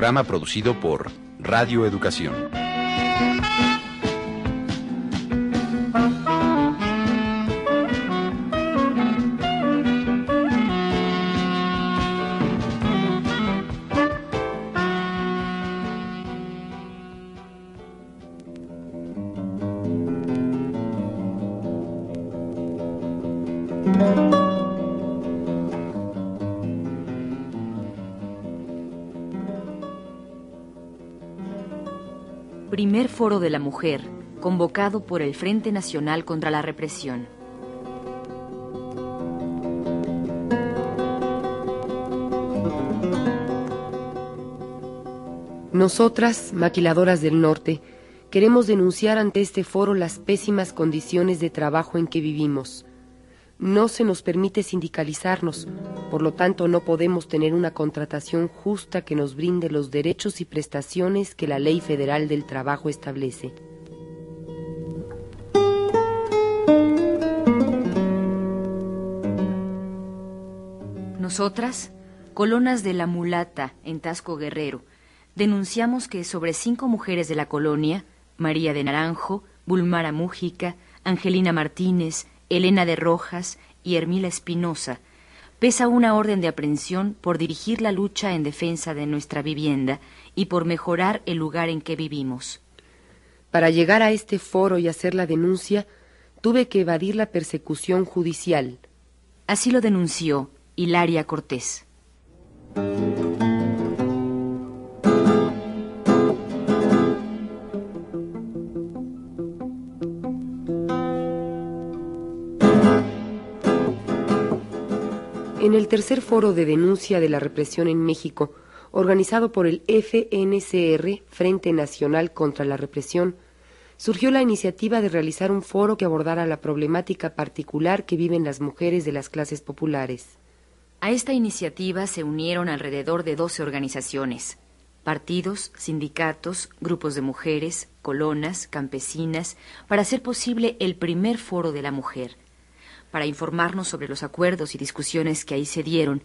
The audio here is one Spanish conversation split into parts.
Programa producido por Radio Educación. Primer Foro de la Mujer, convocado por el Frente Nacional contra la Represión. Nosotras, maquiladoras del norte, queremos denunciar ante este foro las pésimas condiciones de trabajo en que vivimos. No se nos permite sindicalizarnos, por lo tanto no podemos tener una contratación justa que nos brinde los derechos y prestaciones que la Ley Federal del Trabajo establece. Nosotras, colonas de la mulata en Tasco Guerrero, denunciamos que sobre cinco mujeres de la colonia, María de Naranjo, Bulmara Mújica, Angelina Martínez, Elena de Rojas y Hermila Espinosa, pesa una orden de aprehensión por dirigir la lucha en defensa de nuestra vivienda y por mejorar el lugar en que vivimos. Para llegar a este foro y hacer la denuncia, tuve que evadir la persecución judicial. Así lo denunció Hilaria Cortés. En el tercer foro de denuncia de la represión en México, organizado por el FNCR, Frente Nacional contra la Represión, surgió la iniciativa de realizar un foro que abordara la problemática particular que viven las mujeres de las clases populares. A esta iniciativa se unieron alrededor de 12 organizaciones, partidos, sindicatos, grupos de mujeres, colonas, campesinas, para hacer posible el primer foro de la mujer. Para informarnos sobre los acuerdos y discusiones que ahí se dieron,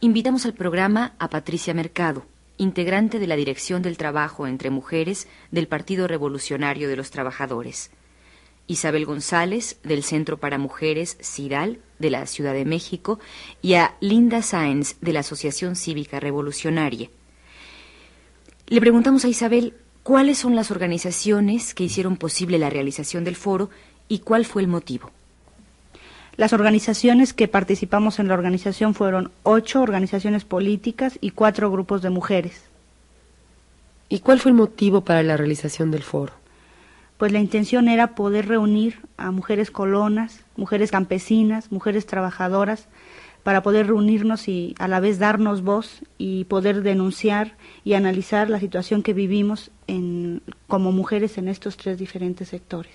invitamos al programa a Patricia Mercado, integrante de la Dirección del Trabajo entre Mujeres del Partido Revolucionario de los Trabajadores. Isabel González, del Centro para Mujeres CIDAL, de la Ciudad de México, y a Linda Sáenz, de la Asociación Cívica Revolucionaria. Le preguntamos a Isabel cuáles son las organizaciones que hicieron posible la realización del foro y cuál fue el motivo. Las organizaciones que participamos en la organización fueron ocho organizaciones políticas y cuatro grupos de mujeres. ¿Y cuál fue el motivo para la realización del foro? Pues la intención era poder reunir a mujeres colonas, mujeres campesinas, mujeres trabajadoras, para poder reunirnos y a la vez darnos voz y poder denunciar y analizar la situación que vivimos en, como mujeres en estos tres diferentes sectores.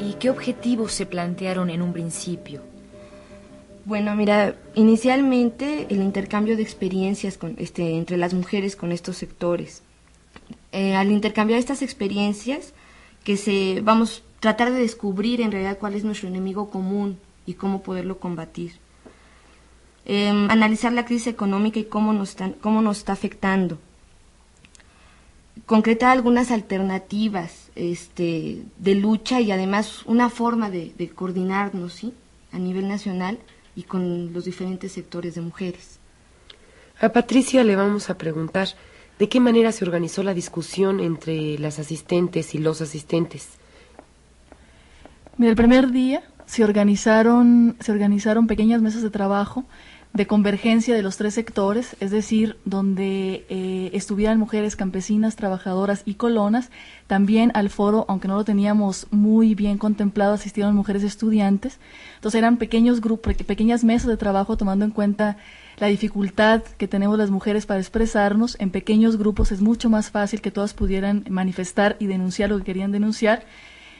¿Y qué objetivos se plantearon en un principio? Bueno, mira, inicialmente el intercambio de experiencias con, este, entre las mujeres con estos sectores. Eh, al intercambiar estas experiencias, que se vamos a tratar de descubrir en realidad cuál es nuestro enemigo común y cómo poderlo combatir. Eh, analizar la crisis económica y cómo nos, cómo nos está afectando. Concretar algunas alternativas este, de lucha y además una forma de, de coordinarnos ¿sí? a nivel nacional y con los diferentes sectores de mujeres. A Patricia le vamos a preguntar de qué manera se organizó la discusión entre las asistentes y los asistentes. Mira, el primer día se organizaron, se organizaron pequeñas mesas de trabajo de convergencia de los tres sectores, es decir, donde eh, estuvieran mujeres campesinas, trabajadoras y colonas. También al foro, aunque no lo teníamos muy bien contemplado, asistieron mujeres estudiantes. Entonces eran pequeños grupos, pequeñas mesas de trabajo tomando en cuenta la dificultad que tenemos las mujeres para expresarnos. En pequeños grupos es mucho más fácil que todas pudieran manifestar y denunciar lo que querían denunciar.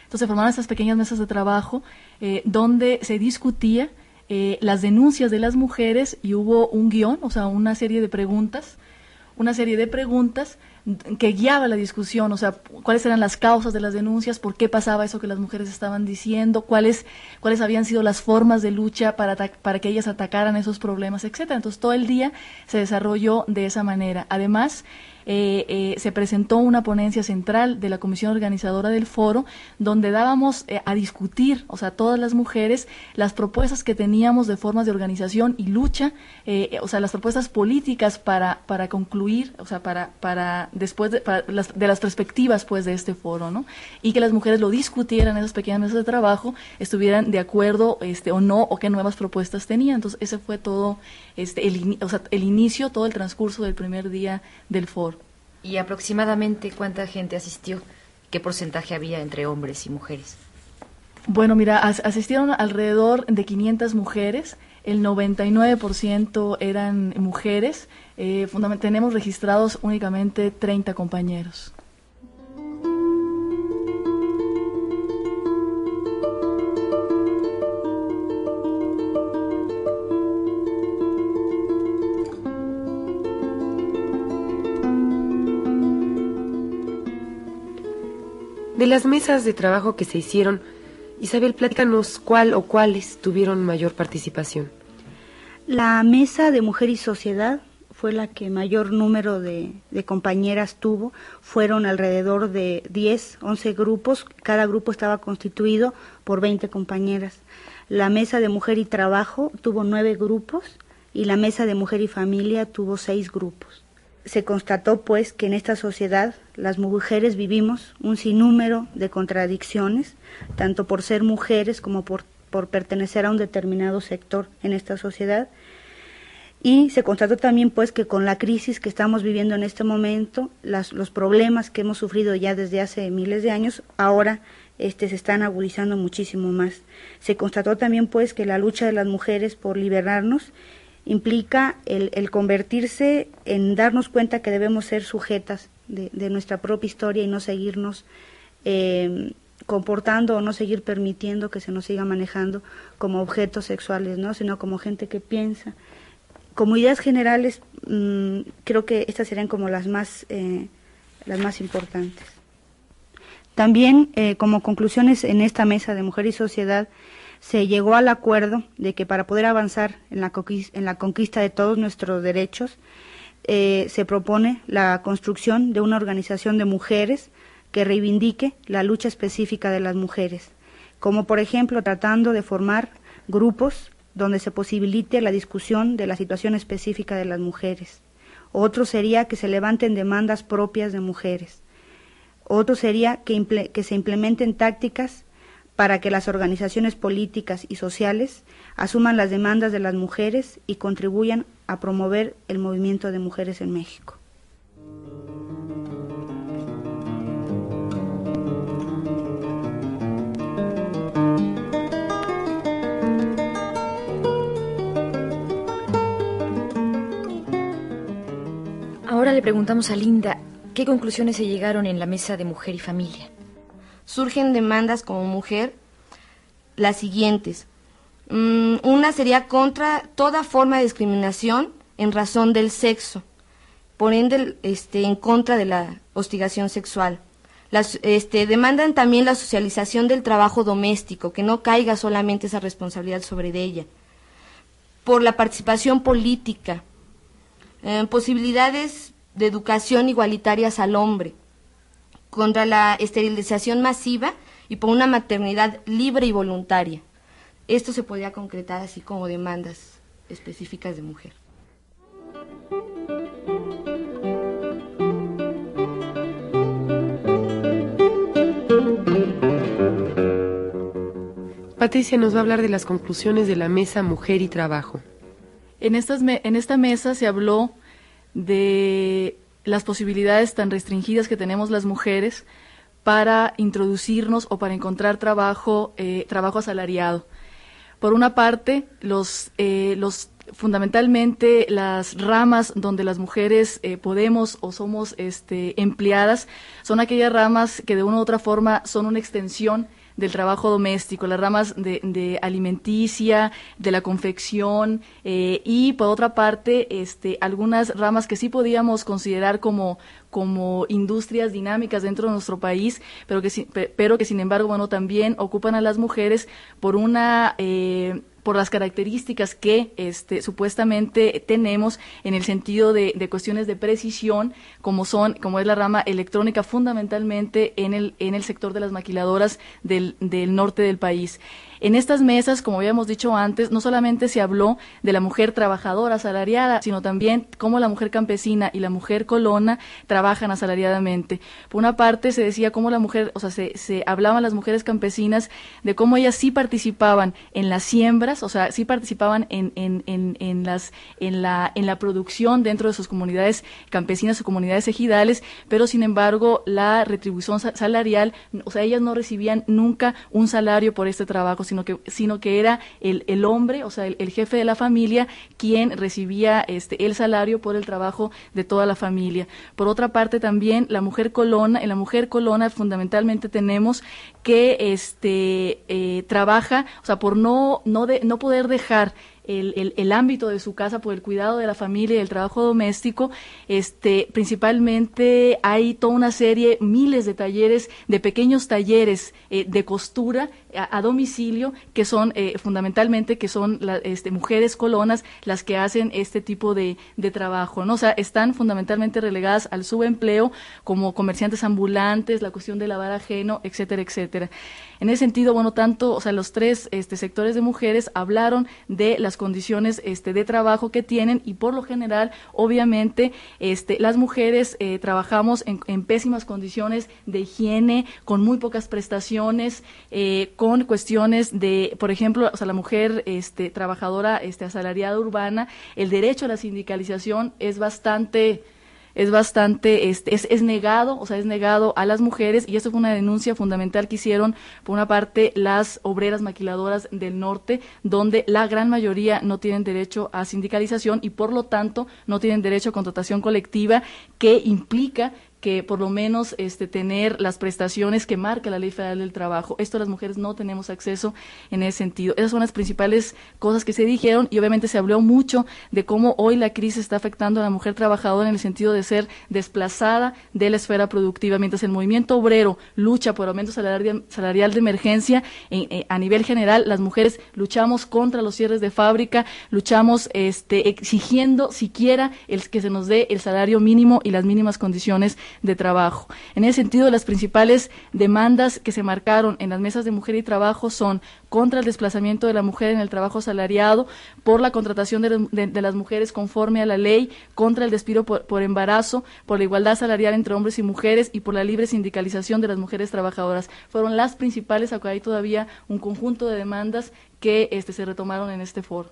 Entonces se formaron estas pequeñas mesas de trabajo eh, donde se discutía eh, las denuncias de las mujeres y hubo un guion, o sea, una serie de preguntas, una serie de preguntas que guiaba la discusión, o sea, cuáles eran las causas de las denuncias, por qué pasaba eso que las mujeres estaban diciendo, cuáles, cuáles habían sido las formas de lucha para, para que ellas atacaran esos problemas, etcétera. Entonces todo el día se desarrolló de esa manera. Además, eh, eh, se presentó una ponencia central de la comisión organizadora del foro, donde dábamos eh, a discutir, o sea, todas las mujeres, las propuestas que teníamos de formas de organización y lucha, o sea, las propuestas políticas para, para concluir, o sea, para, para después de, las, de las perspectivas, pues, de este foro, ¿no? Y que las mujeres lo discutieran en esas pequeñas mesas de trabajo, estuvieran de acuerdo, este, o no, o qué nuevas propuestas tenían. Entonces, ese fue todo, este, el, o sea, el inicio, todo el transcurso del primer día del foro. ¿Y aproximadamente cuánta gente asistió? ¿Qué porcentaje había entre hombres y mujeres? Bueno, mira, asistieron alrededor de 500 mujeres, el 99% eran mujeres, eh, tenemos registrados únicamente 30 compañeros. De las mesas de trabajo que se hicieron, Isabel, platícanos cuál o cuáles tuvieron mayor participación. La mesa de mujer y sociedad fue la que mayor número de, compañeras tuvo. Fueron alrededor de 10, 11 grupos. Cada grupo estaba constituido por 20 compañeras. La mesa de mujer y trabajo tuvo nueve grupos y la mesa de mujer y familia tuvo seis grupos se constató pues que en esta sociedad las mujeres vivimos un sinnúmero de contradicciones, tanto por ser mujeres como por, por pertenecer a un determinado sector en esta sociedad. Y se constató también pues que con la crisis que estamos viviendo en este momento, las, los problemas que hemos sufrido ya desde hace miles de años, ahora este, se están agudizando muchísimo más. Se constató también pues que la lucha de las mujeres por liberarnos implica el, convertirse en darnos cuenta que debemos ser sujetas de, nuestra propia historia y no seguirnos eh, comportando o no seguir permitiendo que se nos siga manejando como objetos sexuales, ¿no? sino como gente que piensa. Como ideas generales, mm, creo que estas serían como las más, eh, las más importantes. También, eh, como conclusiones en esta mesa de Mujer y Sociedad, se llegó al acuerdo de que para poder avanzar en la, conquista de todos nuestros derechos, eh, se propone la construcción de una organización de mujeres que reivindique la lucha específica de las mujeres, como por ejemplo tratando de formar grupos donde se posibilite la discusión de la situación específica de las mujeres. Otro sería que se levanten demandas propias de mujeres. Otro sería que se implementen tácticas para que las organizaciones políticas y sociales asuman las demandas de las mujeres y contribuyan a promover el movimiento de mujeres en México. Ahora le preguntamos a Linda, ¿qué conclusiones se llegaron en la mesa de mujer y familia? Surgen demandas como mujer las siguientes. Mm, una sería contra toda forma de discriminación en razón del sexo, por ende este, en contra de la hostigación sexual. Las, este, demandan también la socialización del trabajo doméstico, que no caiga solamente esa responsabilidad sobre ella. Por la participación política, eh, posibilidades de educación igualitarias al hombre, contra la esterilización masiva y por una maternidad libre y voluntaria. Esto se podría concretar así como demandas específicas de mujer. Patricia nos va a hablar de las conclusiones de la mesa Mujer y Trabajo. En, estas en esta mesa se habló de las posibilidades tan restringidas que tenemos las mujeres para introducirnos o para encontrar trabajo, eh, trabajo asalariado. Por una parte, los, eh, los fundamentalmente las ramas donde las mujeres eh, podemos o somos este, empleadas son aquellas ramas que de una u otra forma son una extensión del trabajo doméstico, las ramas de, alimenticia, de la confección eh, y por otra parte este, algunas ramas que sí podíamos considerar como, como industrias dinámicas dentro de nuestro país, pero que, pero que sin embargo bueno, también ocupan a las mujeres por una... Eh, por las características que este, supuestamente tenemos en el sentido de, cuestiones de precisión, como son, como es la rama electrónica, fundamentalmente en el, en el sector de las maquiladoras del, del norte del país. En estas mesas, como habíamos dicho antes, no solamente se habló de la mujer trabajadora asalariada, sino también cómo la mujer campesina y la mujer colona trabajan asalariadamente. Por una parte se decía cómo la mujer, o sea, se, hablaban las mujeres campesinas de cómo ellas sí participaban en las siembras, o sea, sí participaban en, en, en, en las, en, la, en la producción dentro de sus comunidades campesinas o comunidades ejidales, pero sin embargo la retribución salarial, o sea, ellas no recibían nunca un salario por este trabajo, sino que, sino que era el, el hombre, o sea, el, jefe de la familia, quien recibía este, el salario por el trabajo de toda la familia. Por otra parte, también la mujer colona, en la mujer colona fundamentalmente tenemos que este, eh, trabaja, o sea, por no, no, de, no poder dejar el, el, ámbito de su casa por el cuidado de la familia y el trabajo doméstico, este, principalmente hay toda una serie, miles de talleres, de pequeños talleres eh, de costura a, domicilio, que son eh, fundamentalmente que son este, mujeres colonas las que hacen este tipo de, de trabajo, ¿no? O sea, están fundamentalmente relegadas al subempleo como comerciantes ambulantes, la cuestión de lavar ajeno, etcétera, etcétera. En ese sentido, bueno, tanto, o sea, los tres este, sectores de mujeres hablaron de las condiciones este, de trabajo que tienen y por lo general, obviamente, este, las mujeres eh, trabajamos en, pésimas condiciones de higiene, con muy pocas prestaciones, eh, con cuestiones de, por ejemplo, o sea, la mujer este, trabajadora este, asalariada urbana, el derecho a la sindicalización es bastante es bastante, es, es, negado, o sea, es negado a las mujeres y esto fue una denuncia fundamental que hicieron, por una parte, las obreras maquiladoras del norte, donde la gran mayoría no tienen derecho a sindicalización y por lo tanto no tienen derecho a contratación colectiva que implica que por lo menos este, tener las prestaciones que marca la Ley Federal del Trabajo. Esto las mujeres no tenemos acceso en ese sentido. Esas son las principales cosas que se dijeron y obviamente se habló mucho de cómo hoy la crisis está afectando a la mujer trabajadora en el sentido de ser desplazada de la esfera productiva. Mientras el movimiento obrero lucha por aumento salarial, de emergencia, a nivel general las mujeres luchamos contra los cierres de fábrica, luchamos este, exigiendo siquiera el que se nos dé el salario mínimo y las mínimas condiciones de trabajo. En ese sentido, las principales demandas que se marcaron en las mesas de mujer y trabajo son contra el desplazamiento de la mujer en el trabajo salariado, por la contratación de, las mujeres conforme a la ley, contra el despido por, embarazo, por la igualdad salarial entre hombres y mujeres y por la libre sindicalización de las mujeres trabajadoras. Fueron las principales, aunque hay todavía un conjunto de demandas que este, se retomaron en este foro.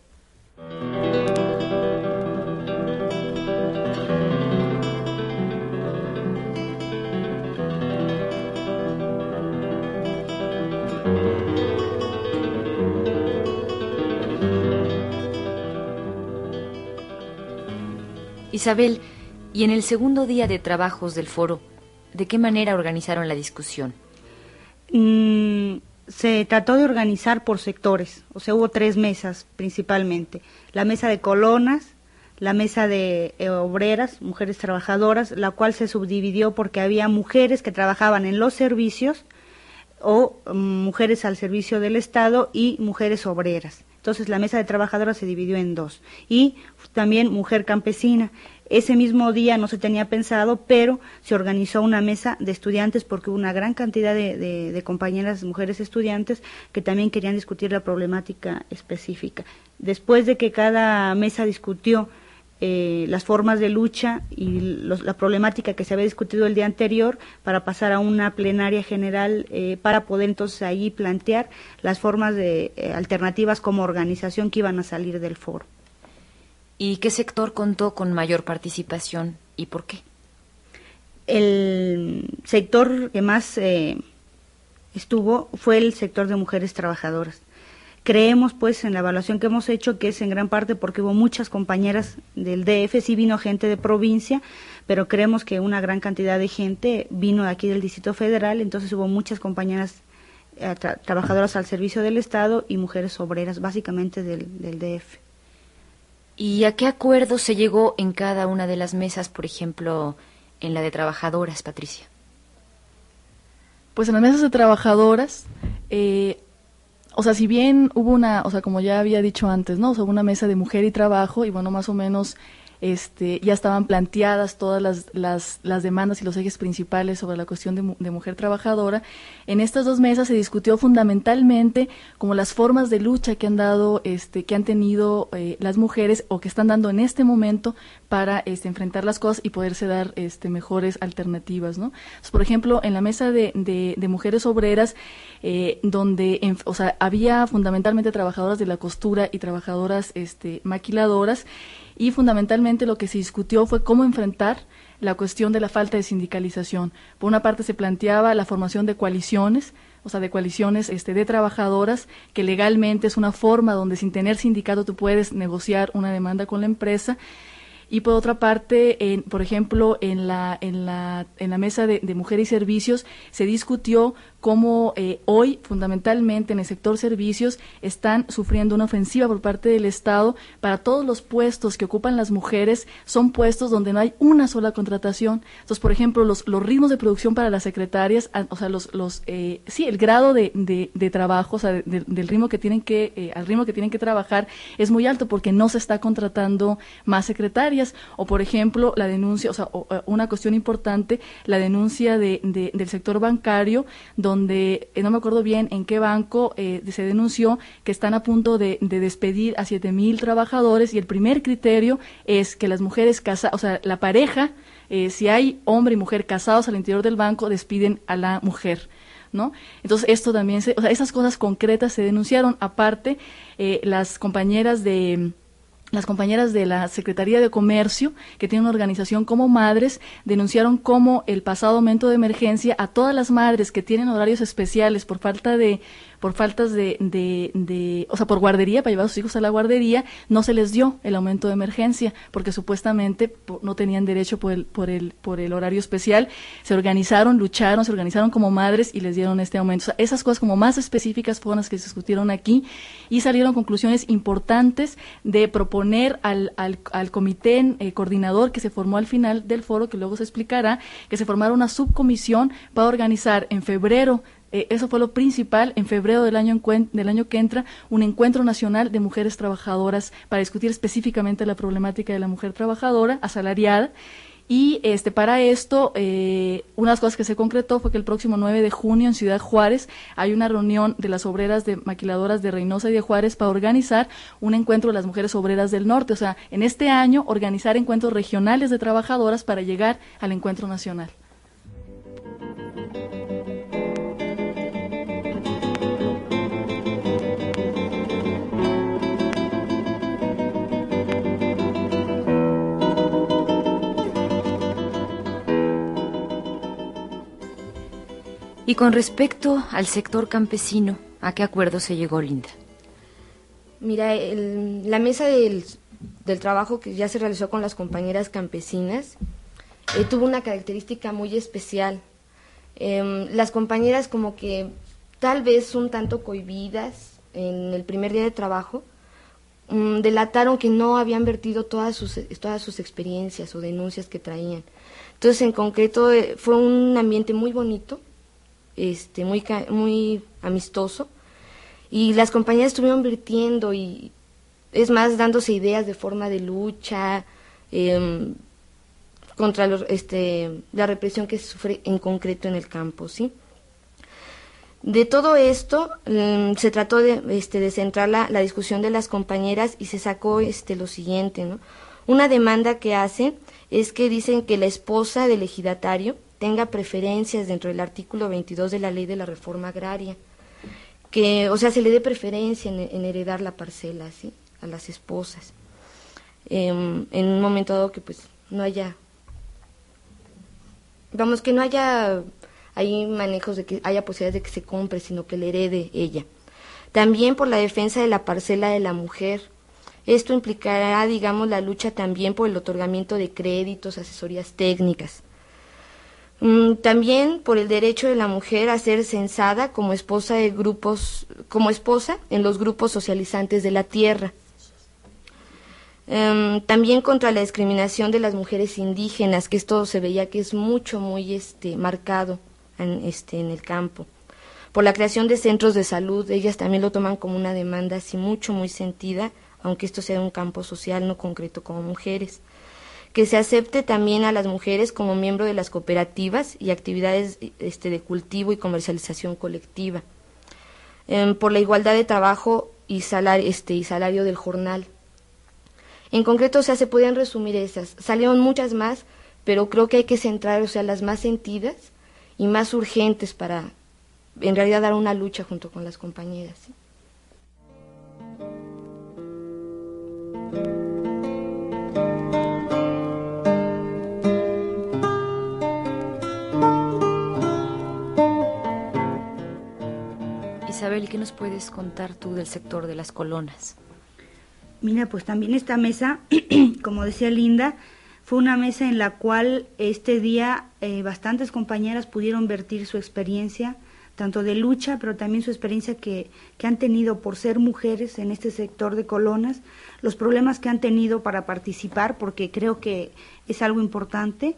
Isabel, y en el segundo día de trabajos del foro, ¿de qué manera organizaron la discusión? Mm, se trató de organizar por sectores, o sea, hubo tres mesas principalmente. La mesa de colonas, la mesa de eh, obreras, mujeres trabajadoras, la cual se subdividió porque había mujeres que trabajaban en los servicios o mm, mujeres al servicio del Estado y mujeres obreras. Entonces la mesa de trabajadoras se dividió en dos. Y también mujer campesina. Ese mismo día no se tenía pensado, pero se organizó una mesa de estudiantes porque hubo una gran cantidad de, de, compañeras mujeres estudiantes que también querían discutir la problemática específica. Después de que cada mesa discutió eh, las formas de lucha y la problemática que se había discutido el día anterior para pasar a una plenaria general eh, para poder entonces ahí plantear las formas de eh, alternativas como organización que iban a salir del foro. ¿Y qué sector contó con mayor participación y por qué? El sector que más eh, estuvo fue el sector de mujeres trabajadoras. Creemos, pues, en la evaluación que hemos hecho, que es en gran parte porque hubo muchas compañeras del DF, sí vino gente de provincia, pero creemos que una gran cantidad de gente vino de aquí del Distrito Federal, entonces hubo muchas compañeras eh, trabajadoras al servicio del Estado y mujeres obreras, básicamente del, del DF. ¿Y a qué acuerdo se llegó en cada una de las mesas, por ejemplo, en la de trabajadoras, Patricia? Pues en las mesas de trabajadoras, eh, o sea, si bien hubo una, o sea, como ya había dicho antes, ¿no? O una mesa de mujer y trabajo, y bueno, más o menos este, ya estaban planteadas todas las, las, las, demandas y los ejes principales sobre la cuestión de, de, mujer trabajadora. En estas dos mesas se discutió fundamentalmente como las formas de lucha que han dado, este, que han tenido eh, las mujeres o que están dando en este momento para este, enfrentar las cosas y poderse dar este, mejores alternativas, ¿no? Por ejemplo, en la mesa de, de, de mujeres obreras, eh, donde, en, o sea, había fundamentalmente trabajadoras de la costura y trabajadoras este, maquiladoras, y fundamentalmente lo que se discutió fue cómo enfrentar la cuestión de la falta de sindicalización. Por una parte se planteaba la formación de coaliciones, o sea, de coaliciones este, de trabajadoras, que legalmente es una forma donde sin tener sindicato tú puedes negociar una demanda con la empresa. Y por otra parte, en, por ejemplo, en la, en la, en la mesa de, de mujer y servicios se discutió cómo eh, hoy, fundamentalmente en el sector servicios, están sufriendo una ofensiva por parte del Estado para todos los puestos que ocupan las mujeres, son puestos donde no hay una sola contratación. Entonces, por ejemplo, los, los ritmos de producción para las secretarias, o sea, los, los eh, sí, el grado de, de, de trabajo, o sea, de, del ritmo que tienen que, eh, al ritmo que tienen que trabajar es muy alto porque no se está contratando más secretarias. O, por ejemplo, la denuncia, o sea, o, una cuestión importante, la denuncia de, de, del sector bancario, donde donde eh, no me acuerdo bien en qué banco eh, se denunció que están a punto de, de despedir a siete mil trabajadores y el primer criterio es que las mujeres casadas, o sea, la pareja, eh, si hay hombre y mujer casados al interior del banco, despiden a la mujer. ¿No? Entonces, esto también, se, o sea, esas cosas concretas se denunciaron. Aparte, las compañeras de, las compañeras de la Secretaría de Comercio, que tiene una organización como Madres, denunciaron cómo el pasado aumento de emergencia a todas las madres que tienen horarios especiales por falta de por faltas de, de, de, o sea, por guardería, para llevar a sus hijos a la guardería, no se les dio el aumento de emergencia, porque supuestamente no tenían derecho por el, por el, por el horario especial. Se organizaron, lucharon, se organizaron como madres y les dieron este aumento. O sea, esas cosas como más específicas fueron las que se discutieron aquí y salieron conclusiones importantes de proponer al, al, al comité eh, coordinador que se formó al final del foro, que luego se explicará, que se formara una subcomisión para organizar en febrero eh, eso fue lo principal en febrero del año, del año que entra, un encuentro nacional de mujeres trabajadoras para discutir específicamente la problemática de la mujer trabajadora asalariada. Y este, para esto, eh, una de las cosas que se concretó fue que el próximo 9 de junio en Ciudad Juárez hay una reunión de las obreras de maquiladoras de Reynosa y de Juárez para organizar un encuentro de las mujeres obreras del norte. O sea, en este año organizar encuentros regionales de trabajadoras para llegar al encuentro nacional. Y con respecto al sector campesino, ¿a qué acuerdo se llegó, Linda? Mira, el, la mesa del, del, trabajo que ya se realizó con las compañeras campesinas eh, tuvo una característica muy especial. Eh, las compañeras como que tal vez un tanto cohibidas en el primer día de trabajo, um, delataron que no habían vertido todas sus, todas sus experiencias o denuncias que traían. Entonces, en concreto, eh, fue un ambiente muy bonito, este, muy, muy amistoso. Y las compañías estuvieron virtiendo y, es más, dándose ideas de forma de lucha eh, contra los, este, la represión que se sufre en concreto en el campo, ¿sí? De todo esto um, se trató de, este, de centrar la, la, discusión de las compañeras y se sacó este, lo siguiente, ¿no? Una demanda que hacen es que dicen que la esposa del ejidatario tenga preferencias dentro del artículo 22 de la ley de la reforma agraria, que, o sea, se le dé preferencia en, heredar la parcela, ¿sí? A las esposas. em, en un momento dado que pues no haya, vamos, que no haya hay manejos de que haya posibilidades de que se compre, sino que le herede ella. También por la defensa de la parcela de la mujer. Esto implicará, digamos, la lucha también por el otorgamiento de créditos, asesorías técnicas. Mm, también por el derecho de la mujer a ser censada como esposa de grupos, como esposa en los grupos socializantes de la tierra. Em, también contra la discriminación de las mujeres indígenas, que esto se veía que es mucho, muy este, marcado en, este, en el campo. Por la creación de centros de salud, ellas también lo toman como una demanda así mucho, muy sentida, aunque esto sea un campo social no concreto como mujeres que se acepte también a las mujeres como miembro de las cooperativas y actividades este, de cultivo y comercialización colectiva, em, por la igualdad de trabajo y salario, este, y salario del jornal. En concreto, o sea, se podían resumir esas. Salieron muchas más, pero creo que hay que centrar, o sea, las más sentidas y más urgentes para, en realidad, dar una lucha junto con las compañeras. Isabel, ¿qué nos puedes contar tú del sector de las colonas? Mira, pues también esta mesa, como decía Linda, fue una mesa en la cual este día eh, bastantes compañeras pudieron vertir su experiencia, tanto de lucha, pero también su experiencia que, que han tenido por ser mujeres en este sector de colonas, los problemas que han tenido para participar, porque creo que es algo importante,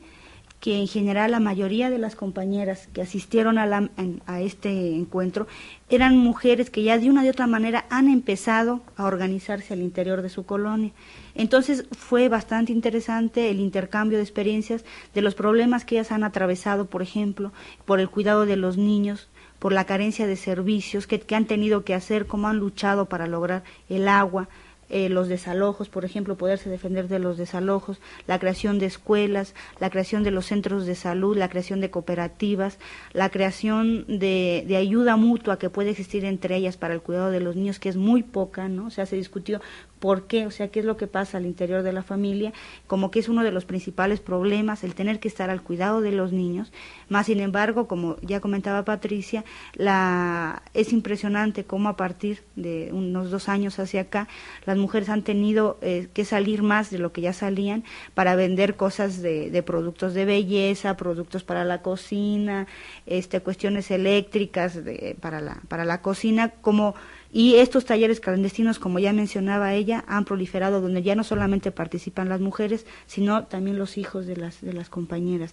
que en general la mayoría de las compañeras que asistieron a, a, este encuentro eran mujeres que ya de una de otra manera han empezado a organizarse al interior de su colonia. Entonces fue bastante interesante el intercambio de experiencias de los problemas que ellas han atravesado, por ejemplo, por el cuidado de los niños, por la carencia de servicios que, que han tenido que hacer, cómo han luchado para lograr el agua, eh, los desalojos, por ejemplo, poderse defender de los desalojos, la creación de escuelas, la creación de los centros de salud, la creación de cooperativas, la creación de, de, ayuda mutua que puede existir entre ellas para el cuidado de los niños, que es muy poca, ¿no? O sea, se discutió por qué, o sea, qué es lo que pasa al interior de la familia, como que es uno de los principales problemas, el tener que estar al cuidado de los niños. Más sin embargo, como ya comentaba Patricia, la, es impresionante cómo a partir de unos dos años hacia acá, las mujeres han tenido eh, que salir más de lo que ya salían para vender cosas de, de productos de belleza, productos para la cocina, este, cuestiones eléctricas de, para, la, para la cocina, como y estos talleres clandestinos, como ya mencionaba ella, han proliferado donde ya no solamente participan las mujeres, sino también los hijos de las, de las compañeras.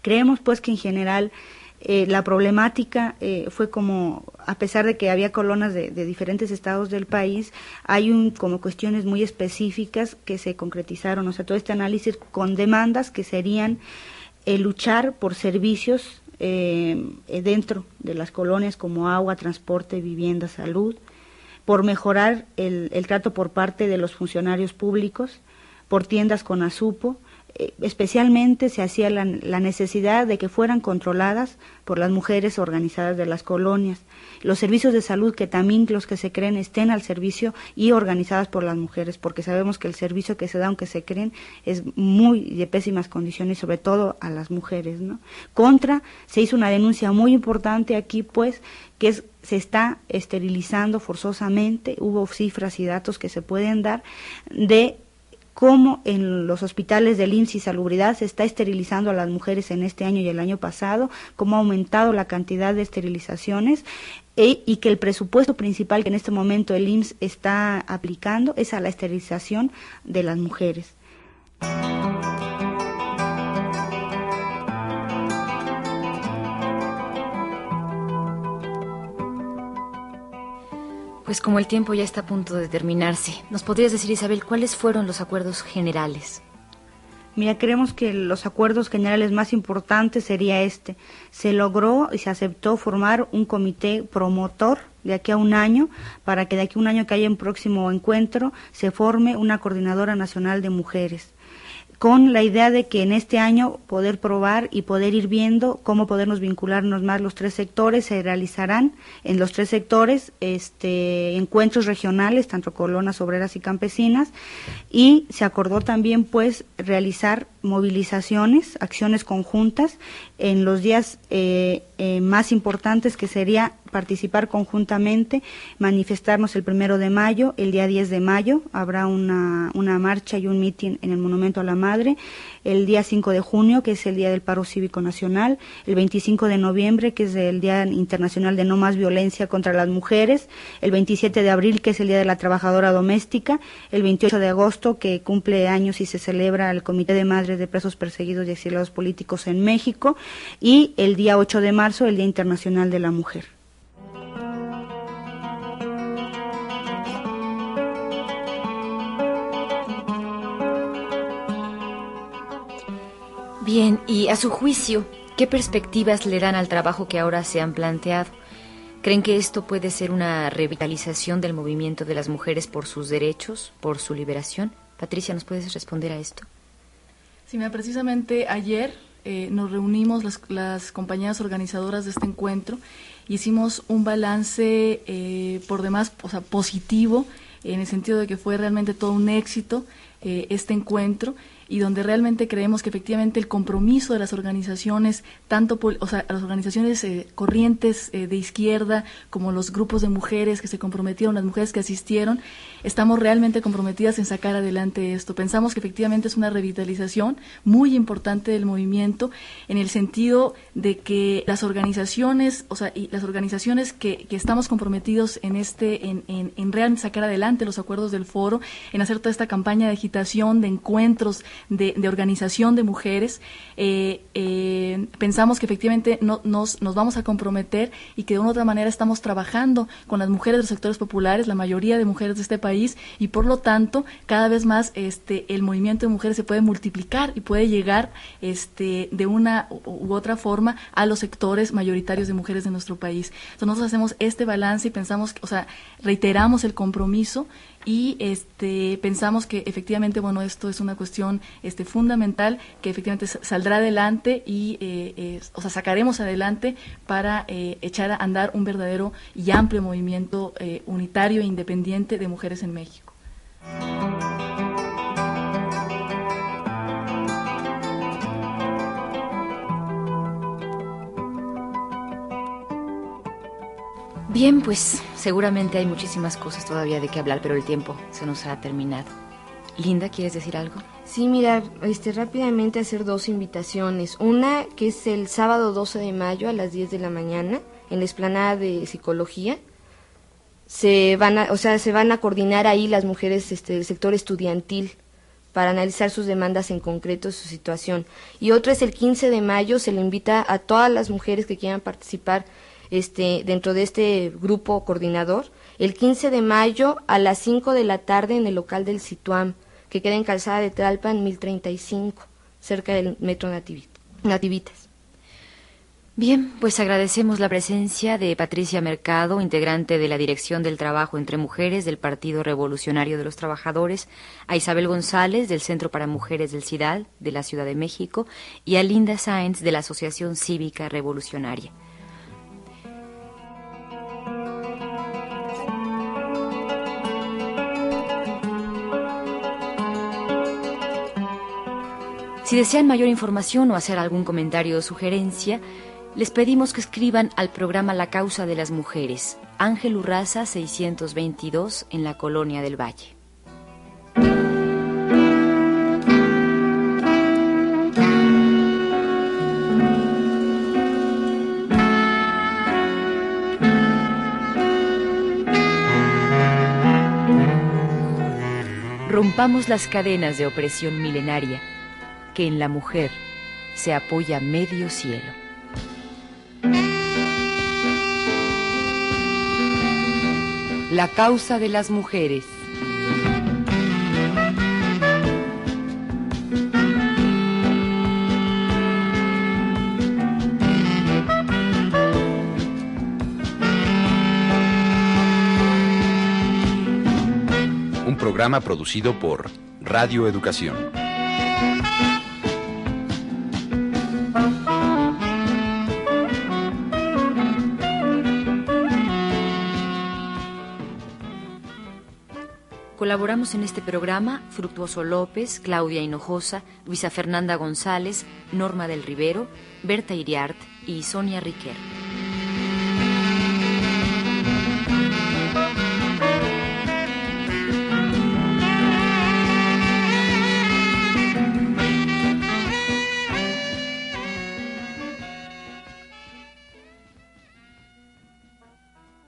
Creemos pues que en general eh, la problemática eh, fue como, a pesar de que había colonas de, de, diferentes estados del país, hay un, como cuestiones muy específicas que se concretizaron, o sea, todo este análisis con demandas que serían el luchar por servicios eh, dentro de las colonias como agua, transporte, vivienda, salud, por mejorar el, el trato por parte de los funcionarios públicos, por tiendas con azupo, eh, especialmente se hacía la, la, necesidad de que fueran controladas por las mujeres organizadas de las colonias, los servicios de salud que también los que se creen estén al servicio y organizadas por las mujeres, porque sabemos que el servicio que se da, aunque se creen, es muy de pésimas condiciones, sobre todo a las mujeres. ¿no? Contra, se hizo una denuncia muy importante aquí, pues, que es, se está esterilizando forzosamente, hubo cifras y datos que se pueden dar de cómo en los hospitales del IMSS y Salubridad se está esterilizando a las mujeres en este año y el año pasado, cómo ha aumentado la cantidad de esterilizaciones e, y que el presupuesto principal que en este momento el IMSS está aplicando es a la esterilización de las mujeres. Pues como el tiempo ya está a punto de terminarse, ¿nos podrías decir, Isabel, cuáles fueron los acuerdos generales? Mira, creemos que los acuerdos generales más importantes sería este. Se logró y se aceptó formar un comité promotor de aquí a un año para que de aquí a un año que haya un próximo encuentro se forme una coordinadora nacional de mujeres con la idea de que en este año poder probar y poder ir viendo cómo podernos vincularnos más los tres sectores. Se realizarán en los tres sectores este, encuentros regionales, tanto colonas, obreras y campesinas, y se acordó también pues realizar movilizaciones, acciones conjuntas en los días eh, eh, más importantes que sería participar conjuntamente, manifestarnos el primero de mayo, el día 10 de mayo habrá una, una marcha y un mitin en el Monumento a la Madre, el día 5 de junio, que es el Día del Paro Cívico Nacional, el 25 de noviembre, que es el Día Internacional de No Más Violencia contra las Mujeres, el 27 de abril, que es el Día de la Trabajadora Doméstica, el 28 de agosto, que cumple años y se celebra el Comité de Madres de Presos Perseguidos y Exiliados Políticos en México, y el día 8 de marzo, el Día Internacional de la Mujer. Bien, y a su juicio, ¿qué perspectivas le dan al trabajo que ahora se han planteado? ¿Creen que esto puede ser una revitalización del movimiento de las mujeres por sus derechos, por su liberación? Patricia, ¿nos puedes responder a esto? Sí, mira, precisamente ayer eh, nos reunimos las, las, compañeras organizadoras de este encuentro y hicimos un balance eh, por demás positivo en el sentido de que fue realmente todo un éxito eh, este encuentro y donde realmente creemos que efectivamente el compromiso de las organizaciones, tanto o sea, las organizaciones eh, corrientes eh, de izquierda como los grupos de mujeres que se comprometieron, las mujeres que asistieron, estamos realmente comprometidas en sacar adelante esto. Pensamos que efectivamente es una revitalización muy importante del movimiento en el sentido de que las organizaciones, o sea, y las organizaciones que, que estamos comprometidos en este, en, en, en realmente sacar adelante los acuerdos del foro, en hacer toda esta campaña de agitación, de encuentros, de, organización de mujeres, eh, eh, pensamos que efectivamente no, nos, nos vamos a comprometer y que de una u otra manera estamos trabajando con las mujeres de los sectores populares, la mayoría de mujeres de este país, y por lo tanto, cada vez más este, el movimiento de mujeres se puede multiplicar y puede llegar este, de una u otra forma a los sectores mayoritarios de mujeres de nuestro país. Entonces nosotros hacemos este balance y pensamos, o sea, reiteramos el compromiso y este pensamos que efectivamente bueno esto es una cuestión este fundamental que efectivamente saldrá adelante y eh, o sea sacaremos adelante para eh, echar a andar un verdadero y amplio movimiento eh, unitario e independiente de mujeres en México. Bien, pues seguramente hay muchísimas cosas todavía de qué hablar, pero el tiempo se nos ha terminado. Linda, ¿quieres decir algo? Sí, mira, este, rápidamente hacer dos invitaciones. Una que es el sábado 12 de mayo a las 10 de la mañana en la explanada de psicología. Se van a, o sea, se van a coordinar ahí las mujeres este, del sector estudiantil para analizar sus demandas en concreto, su situación. Y otra es el 15 de mayo, se le invita a todas las mujeres que quieran participar este, dentro de este grupo coordinador el 15 de mayo a las 5 de la tarde en el local del Situam, que queda en Calzada de Tlalpan 1035, cerca del Metro Nativitas. Bien, pues agradecemos la presencia de Patricia Mercado, integrante de la Dirección del Trabajo entre Mujeres del Partido Revolucionario de los Trabajadores, a Isabel González del Centro para Mujeres del CIDAL de la Ciudad de México y a Linda Sáenz de la Asociación Cívica Revolucionaria. Si desean mayor información o hacer algún comentario o sugerencia, les pedimos que escriban al programa La Causa de las Mujeres, Ángel Urraza 622, en la Colonia del Valle. Rompamos las cadenas de opresión milenaria que en la mujer se apoya medio cielo. La causa de las mujeres. Un programa producido por Radio Educación. Colaboramos en este programa Fructuoso López, Claudia Hinojosa, Luisa Fernanda González, Norma del Rivero, Berta Iriart y Sonia Riquer.